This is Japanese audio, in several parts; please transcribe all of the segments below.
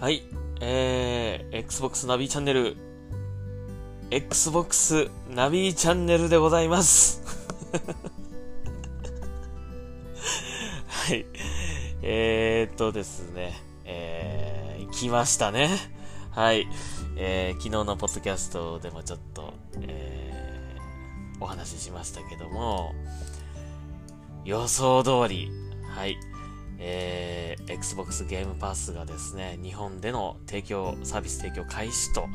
はい、えー、Xbox ナビチャンネル、Xbox ナビチャンネルでございます。はい。えー、っとですね、えー、来ましたね。はい。えー、昨日のポッドキャストでもちょっと、えー、お話ししましたけども、予想通り、はい。えー、Xbox ゲームパスがですね、日本での提供、サービス提供開始と、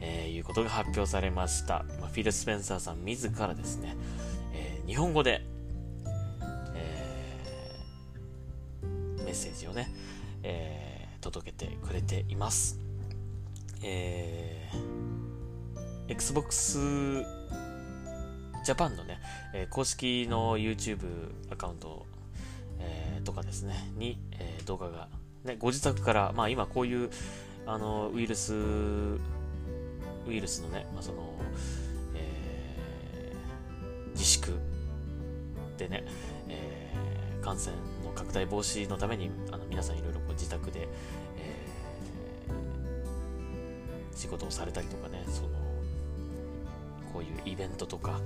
えー、いうことが発表されました。まあ、フィル・スペンサーさん自らですね、えー、日本語で、えー、メッセージをね、えー、届けてくれています。えー、Xbox Japan のね、えー、公式の YouTube アカウントえー、とかですね、に、えー、動画が、ね、ご自宅から、まあ今こういう、あの、ウイルス、ウイルスのね、まあその、えー、自粛でね、えー、感染の拡大防止のために、あの、皆さんいろいろこう自宅で、えー、仕事をされたりとかね、その、こういうイベントとか、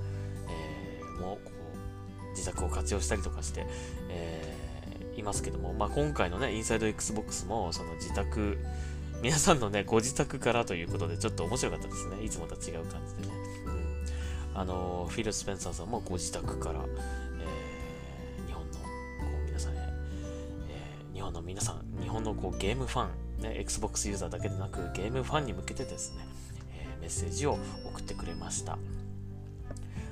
えー、もこ自宅を活用したりとかして、えー、いますけども、まあ、今回のね、インサイド Xbox も、その自宅、皆さんのね、ご自宅からということで、ちょっと面白かったですね。いつもとは違う感じでね。うん。あの、フィル・スペンサーさんもご自宅から、えー、日本の、こう、皆さんへ、えー、日本の皆さん、日本のこう、ゲームファン、ね、Xbox ユーザーだけでなく、ゲームファンに向けてですね、えー、メッセージを送ってくれました。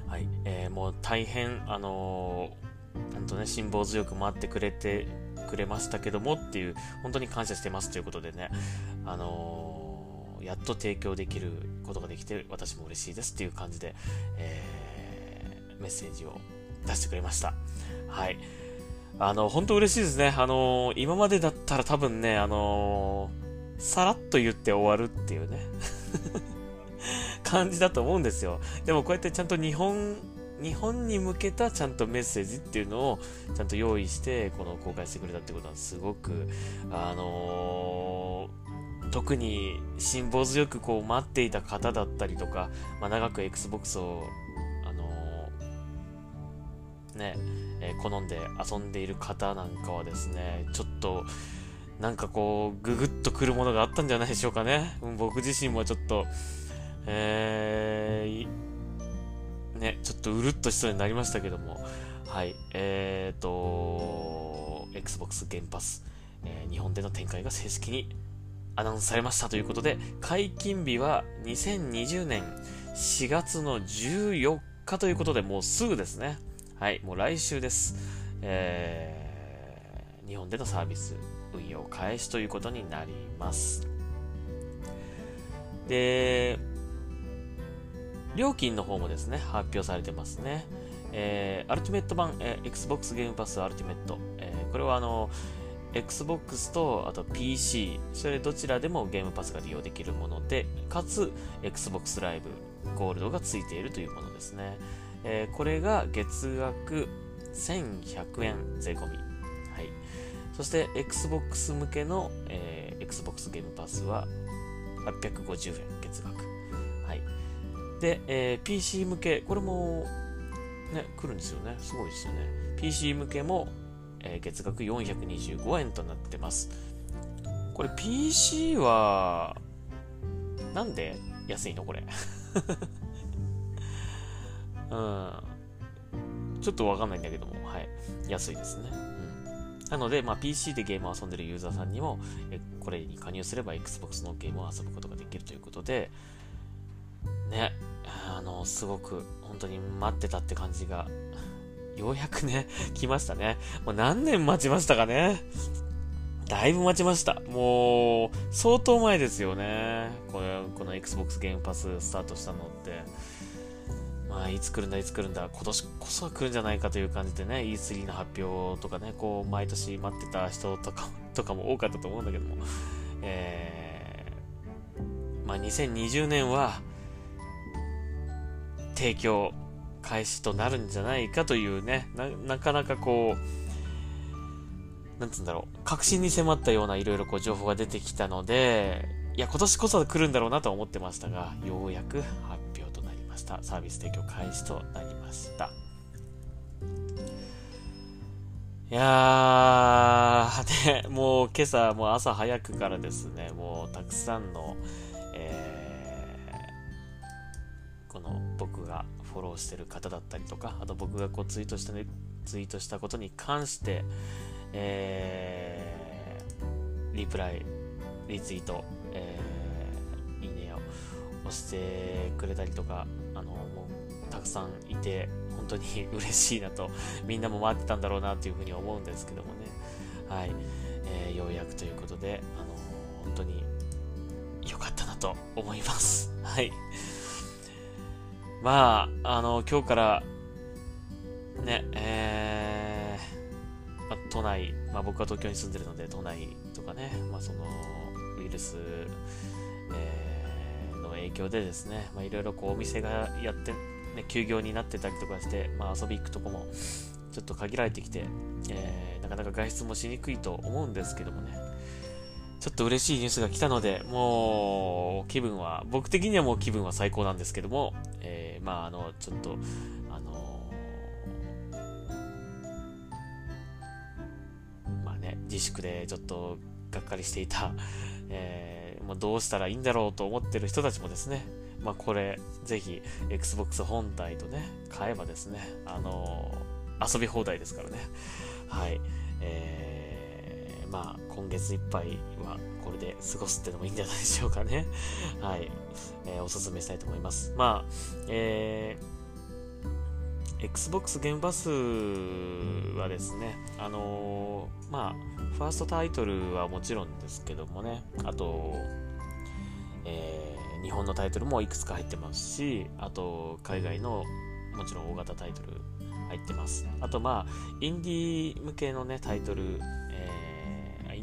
はい、えー、もう大変、あのー、本当ね、辛抱強く待ってくれて、くれましたけどもっていう、本当に感謝してますということでね、あのー、やっと提供できることができて、私も嬉しいですっていう感じで、えー、メッセージを出してくれました。はい。あの、本当嬉しいですね。あの今までだったら多分ね、あのさらっと言って終わるっていうね。感じだと思うんですよ。でもこうやってちゃんと日本、日本に向けたちゃんとメッセージっていうのをちゃんと用意してこの公開してくれたってことはすごく、あのー、特に辛抱強くこう待っていた方だったりとか、まあ、長く Xbox を、あのー、ね、えー、好んで遊んでいる方なんかはですね、ちょっと、なんかこう、ぐぐっとくるものがあったんじゃないでしょうかね。僕自身もちょっと、えー、ね、ちょっとうるっとしそうになりましたけども、はい、えーと、Xbox ゲームパス、えー、日本での展開が正式にアナウンスされましたということで、解禁日は2020年4月の14日ということで、もうすぐですね。はい、もう来週です。えー、日本でのサービス運用開始ということになります。で、料金の方もですね、発表されてますね。えー、アルティメット版、えー、Xbox ゲームパスアルティメット。えー、これはあの、Xbox とあと PC、それどちらでもゲームパスが利用できるもので、かつ Xbox ライブゴールドがついているというものですね。えー、これが月額1100円税込み。はい。そして Xbox 向けの、えー、Xbox ゲームパスは850円月額。で、えー、PC 向け、これも、ね、来るんですよね。すごいですよね。PC 向けも、えー、月額425円となってます。これ PC は、なんで安いの？これ。うん。ちょっとわかんないんだけども、はい。安いですね。うん。なので、まあ、PC でゲームを遊んでるユーザーさんにも、えこれに加入すれば Xbox のゲームを遊ぶことができるということで、ね、の、すごく、本当に待ってたって感じが、ようやくね、来ましたね。もう何年待ちましたかね。だいぶ待ちました。もう、相当前ですよね。これ、この Xbox ゲームパススタートしたのって。まあ、いつ来るんだ、いつ来るんだ、今年こそは来るんじゃないかという感じでね、E3 の発表とかね、こう、毎年待ってた人とか、とかも多かったと思うんだけども、えー、まあ、2020年は、提供開始となるんじゃないかというね、なかなかこう、なんつうんだろう、確信に迫ったようないろいろこう情報が出てきたので、いや、今年こそ来るんだろうなと思ってましたが、ようやく発表となりました。サービス提供開始となりました。いやー、ね、もう今朝、もう朝早くからですね、もうたくさんの、がフォローしてる方だったりとか、あと僕がこうツイートした、ね、ツイートしたことに関して、えー、リプライ、リツイート、えー、いいねを押してくれたりとか、あの、もうたくさんいて、本当に 嬉しいなと、みんなも待ってたんだろうなというふうに思うんですけどもね。はい。えー、ようやくということで、あの本当に良かったなと思います。はい。まあ、あの、今日から、ね、えー、まあ、都内、まあ僕は東京に住んでるので、都内とかね、まあその、ウイルス、えー、の影響でですね、まあいろいろこうお店がやって、ね、休業になってたりとかして、まあ遊び行くとこもちょっと限られてきて、えー、なかなか外出もしにくいと思うんですけどもね、ちょっと嬉しいニュースが来たので、もう気分は、僕的にはもう気分は最高なんですけども、えー、まああの、ちょっと、あのー、まあね、自粛でちょっとがっかりしていた、えー、もうどうしたらいいんだろうと思ってる人たちもですね、まあこれ、ぜひ、Xbox 本体とね、買えばですね、あのー、遊び放題ですからね。はい。えー、まあ、今月いっぱいはこれで過ごすってのもいいんじゃないでしょうかね。はい。えー、おすすめしたいと思います。まあ、えー、Xbox ゲームパスはですね、あのー、まあ、ファーストタイトルはもちろんですけどもね、あと、えー、日本のタイトルもいくつか入ってますし、あと、海外のもちろん大型タイトル入ってます。あと、まあ、インディー向けのね、タイトル、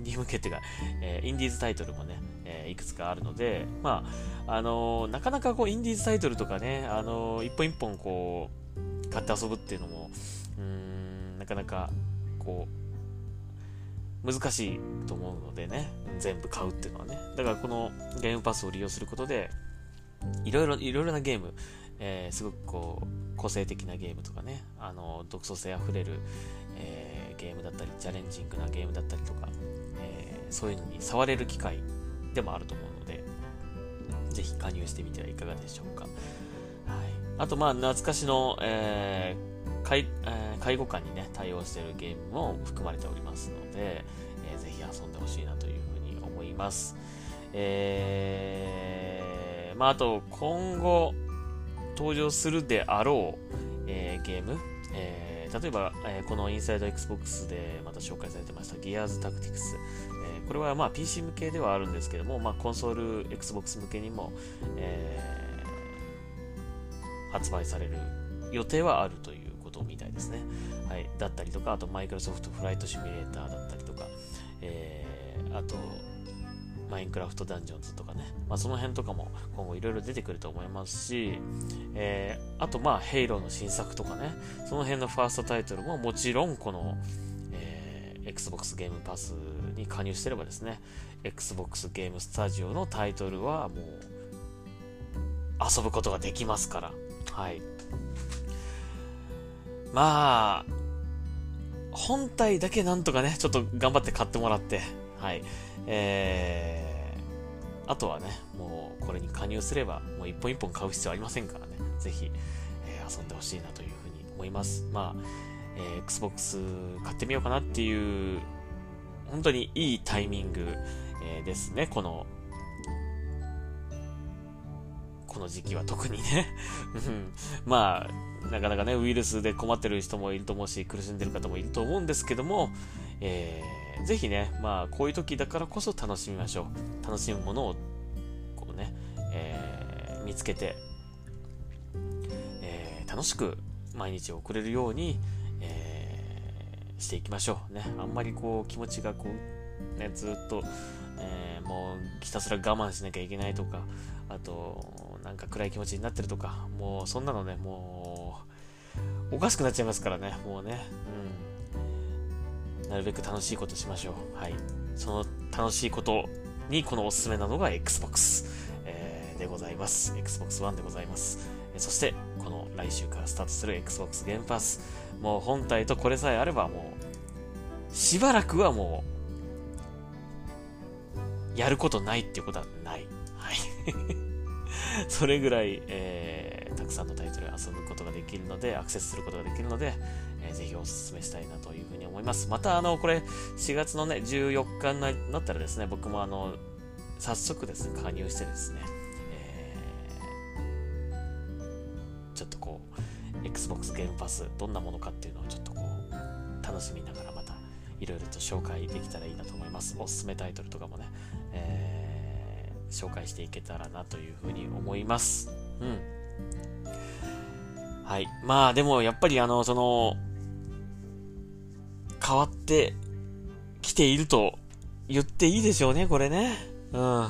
ンディー向けっていうか、えー、インディーズタイトルもね、えー、いくつかあるので、まあ、あのー、なかなかこう、インディーズタイトルとかね、あのー、一本一本こう、買って遊ぶっていうのも、うん、なかなか、こう、難しいと思うのでね、全部買うっていうのはね。だからこのゲームパスを利用することで、いろいろ、いろいろなゲーム、えー、すごくこう、個性的なゲームとかね、あの、独創性あふれる、えー、ゲームだったり、チャレンジングなゲームだったりと、そういうのに触れる機会でもあると思うので、ぜひ加入してみてはいかがでしょうか。はい。あと、まあ、懐かしの、えー介えー、介護官にね、対応しているゲームも含まれておりますので、えー、ぜひ遊んでほしいなというふうに思います。えー、まあ、あと、今後、登場するであろう、えー、ゲーム、えー、例えば、えー、このインサイド Xbox でまた紹介されてました Gears Tactics、これはまあ PC 向けではあるんですけども、まあ、コンソール Xbox 向けにも、えー、発売される予定はあるということみたいですね。はい。だったりとか、あとマイクロソフトフライトシミュレーターだったりとか、えー、あと、マインクラフトダンジョンズとかね、まあ、その辺とかも今後いろいろ出てくると思いますし、えー、あとまあ、ヘイローの新作とかね、その辺のファーストタイトルももちろんこの、えー、Xbox ゲームパスに加入してればですね、Xbox ゲームスタジオのタイトルはもう遊ぶことができますから、はい。まあ、本体だけなんとかね、ちょっと頑張って買ってもらって、はい。えー、あとはね、もうこれに加入すれば、もう一本一本買う必要ありませんからね、ぜひ、えー、遊んでほしいなというふうに思います。まあ、えー、Xbox 買ってみようかなっていう、本当にいいタイミング、えー、ですね、この、この時期は特にね。まあ、なかなかね、ウイルスで困ってる人もいると思うし、苦しんでる方もいると思うんですけども、えー、ぜひね、まあ、こういう時だからこそ楽しみましょう。楽しむものを、こうね、えー、見つけて、えー、楽しく毎日を送れるように、していきましょう。ね、あんまりこう、気持ちがこう、ね、ずっと、えー、もうひたすら我慢しなきゃいけないとか、あと、なんか暗い気持ちになってるとか、もうそんなのね、もう、おかしくなっちゃいますからね、もうね。うんなるべく楽しいことしましょう。はい。その楽しいことにこのおすすめなのが Xbox、えー、でございます。Xbox One でございます。そして、この来週からスタートする Xbox ゲームパス。もう本体とこれさえあればもう、しばらくはもう、やることないっていうことはない。はい。それぐらい、えー、たくさんのタイトル遊ぶことができるので、アクセスすることができるので、えー、ぜひお勧めしたいなというふうに思います。また、あの、これ、4月のね、14日になったらですね、僕もあの、早速ですね、加入してですね、Xbox ゲームパス、どんなものかっていうのをちょっとこう、楽しみながらまた、いろいろと紹介できたらいいなと思います。おすすめタイトルとかもね、えー、紹介していけたらなというふうに思います。うん。はい。まあでもやっぱりあの、その、変わってきていると言っていいでしょうね、これね。うん。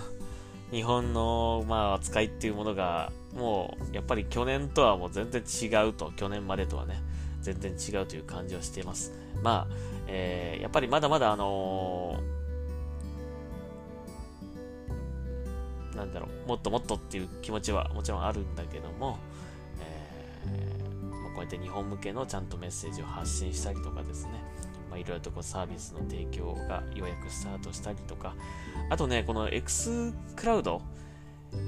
日本の、まあ、扱いっていうものが、もう、やっぱり去年とはもう全然違うと、去年までとはね、全然違うという感じはしています。まあ、えー、やっぱりまだまだあのー、なんだろう、もっともっとっていう気持ちはもちろんあるんだけども、えー、まあ、こうやって日本向けのちゃんとメッセージを発信したりとかですね、まあ、いろいろとこうサービスの提供がようやくスタートしたりとか、あとね、この X クラウド、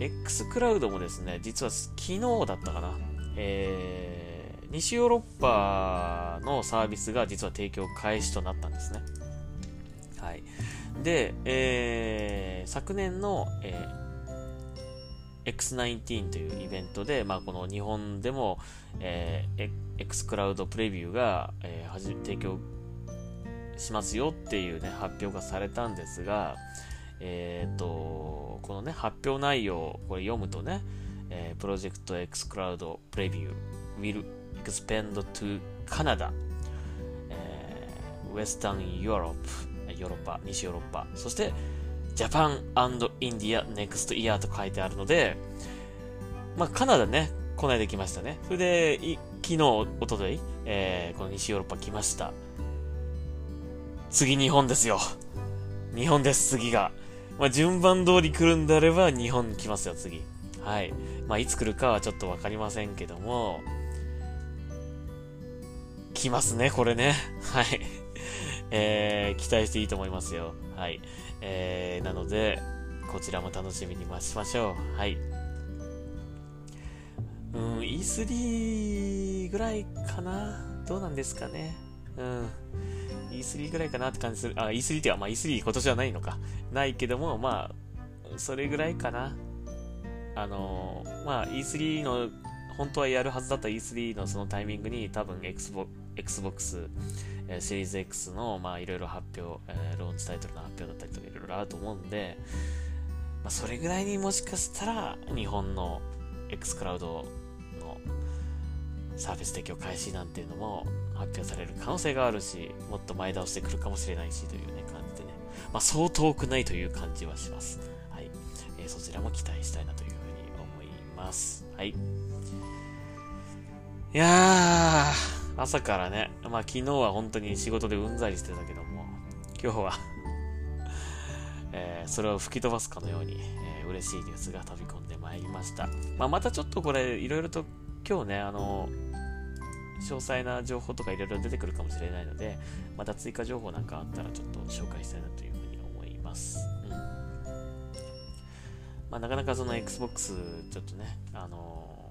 X クラウドもですね、実は昨日だったかな、えー、西ヨーロッパのサービスが実は提供開始となったんですね。はい。で、えー、昨年の、えー、X19 というイベントで、まあ、この日本でも、えー、X クラウドプレビューが、えー、提供しますよっていうね、発表がされたんですが、えっ、と、このね、発表内容を、これ読むとね、えー、プロジェクト X Cloud Preview will expand to Canada、えー、Western Europe、ヨーロッパ、西ヨーロッパ、そして Japan and India next year と書いてあるので、まあ、カナダね、こないで来ましたね。それで、昨日、おととい、えー、この西ヨーロッパ来ました。次日本ですよ。日本です、次が。まあ、順番通り来るんであれば日本に来ますよ、次。はい。まあ、いつ来るかはちょっとわかりませんけども、来ますね、これね。はい。えー、期待していいと思いますよ。はい。えー、なので、こちらも楽しみに待ちましょう。はい。うん、E3 ぐらいかなどうなんですかね。うん。E3 ぐらいかなって感じする。あ、E3 っては、まあ E3 今年はないのか。ないけども、まあ、それぐらいかな。あのー、まあ E3 の、本当はやるはずだった E3 のそのタイミングに多分 Xbox、Xbox えー、シリーズ X の、まあ、いろいろ発表、えー、ローンチタイトルの発表だったりとかいろいろあると思うんで、まあ、それぐらいにもしかしたら、日本の X クラウドのサービス提供開始なんていうのも発表される可能性があるし、もっと前倒してくるかもしれないしというね、感じでね。まあ、そう遠くないという感じはします。はい。えー、そちらも期待したいなというふうに思います。はい。いやー、朝からね、まあ昨日は本当に仕事でうんざりしてたけども、今日は えー、それを吹き飛ばすかのように、えー、嬉しいニュースが飛び込んでまいりました。まあ、またちょっとこれ、いろいろと今日ね、あの詳細な情報とかいろいろ出てくるかもしれないので、また追加情報なんかあったらちょっと紹介したいなというふうに思います。うん。まあ、なかなかその Xbox ちょっとね、あの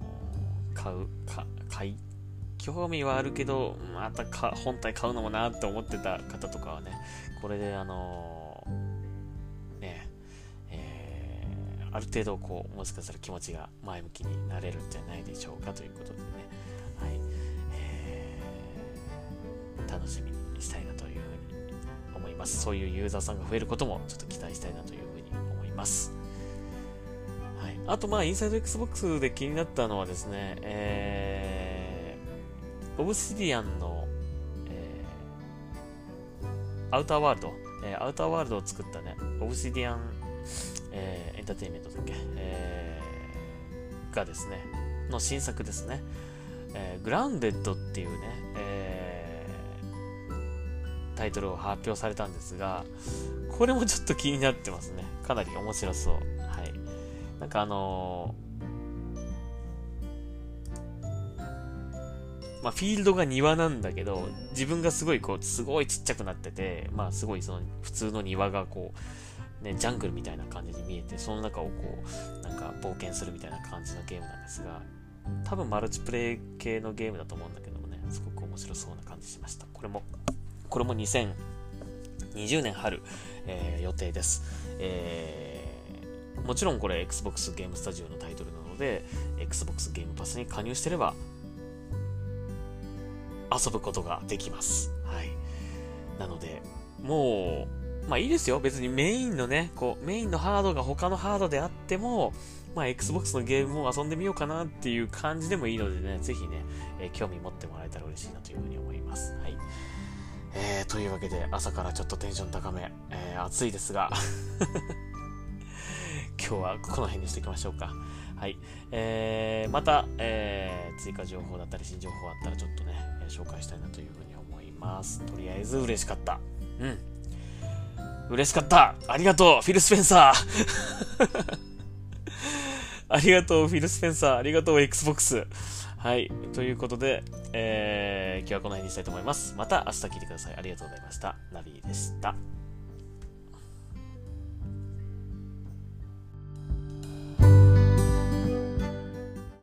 ー、買う、か、買い、興味はあるけど、またか本体買うのもなって思ってた方とかはね、これであのー、ね、えー、ある程度こう、もしかしたら気持ちが前向きになれるんじゃないでしょうかということでね、楽しみにしたいなというふうに思います。そういうユーザーさんが増えることもちょっと期待したいなというふうに思います。はい。あと、まあ、インサイド Xbox で気になったのはですね、えー、オブシディアンの、えー、アウターワールド、えー、アウターワールドを作ったね、オブシディアン、えー、エンターテインメントだっけ、えー、がですね、の新作ですね、えー、グランデッドっていうね、えタイトルを発表されたんですが、これもちょっと気になってますね。かなり面白そう。はい。なんかあのー、まあ、フィールドが庭なんだけど、自分がすごいこう、すごいちっちゃくなってて、まあ、すごいその、普通の庭がこう、ね、ジャングルみたいな感じに見えて、その中をこう、なんか冒険するみたいな感じのゲームなんですが、多分マルチプレイ系のゲームだと思うんだけどもね、すごく面白そうな感じしました。これも、これも2020年春、えー、予定です。えー、もちろんこれ Xbox ゲームスタジオのタイトルなので、Xbox ゲームパスに加入してれば、遊ぶことができます。はい。なので、もう、まあいいですよ。別にメインのね、こう、メインのハードが他のハードであっても、まあ、Xbox のゲームを遊んでみようかなっていう感じでもいいのでね、ぜひね、えー、興味持ってもらえたら嬉しいなというふうに思います。はい。えー、というわけで、朝からちょっとテンション高め、えー、暑いですが 今日はこの辺にしておきましょうか。はい。えー、また、えー、追加情報だったり新情報あったらちょっとね、紹介したいなというふうに思います。とりあえず嬉しかった。うん。嬉しかったありがとうフィル・スペンサーありがとう、フィル・スペンサー。ありがとう、Xbox。はい。ということで、えー、今日はこの辺にしたいと思います。また明日聞いてください。ありがとうございました。ナビでした。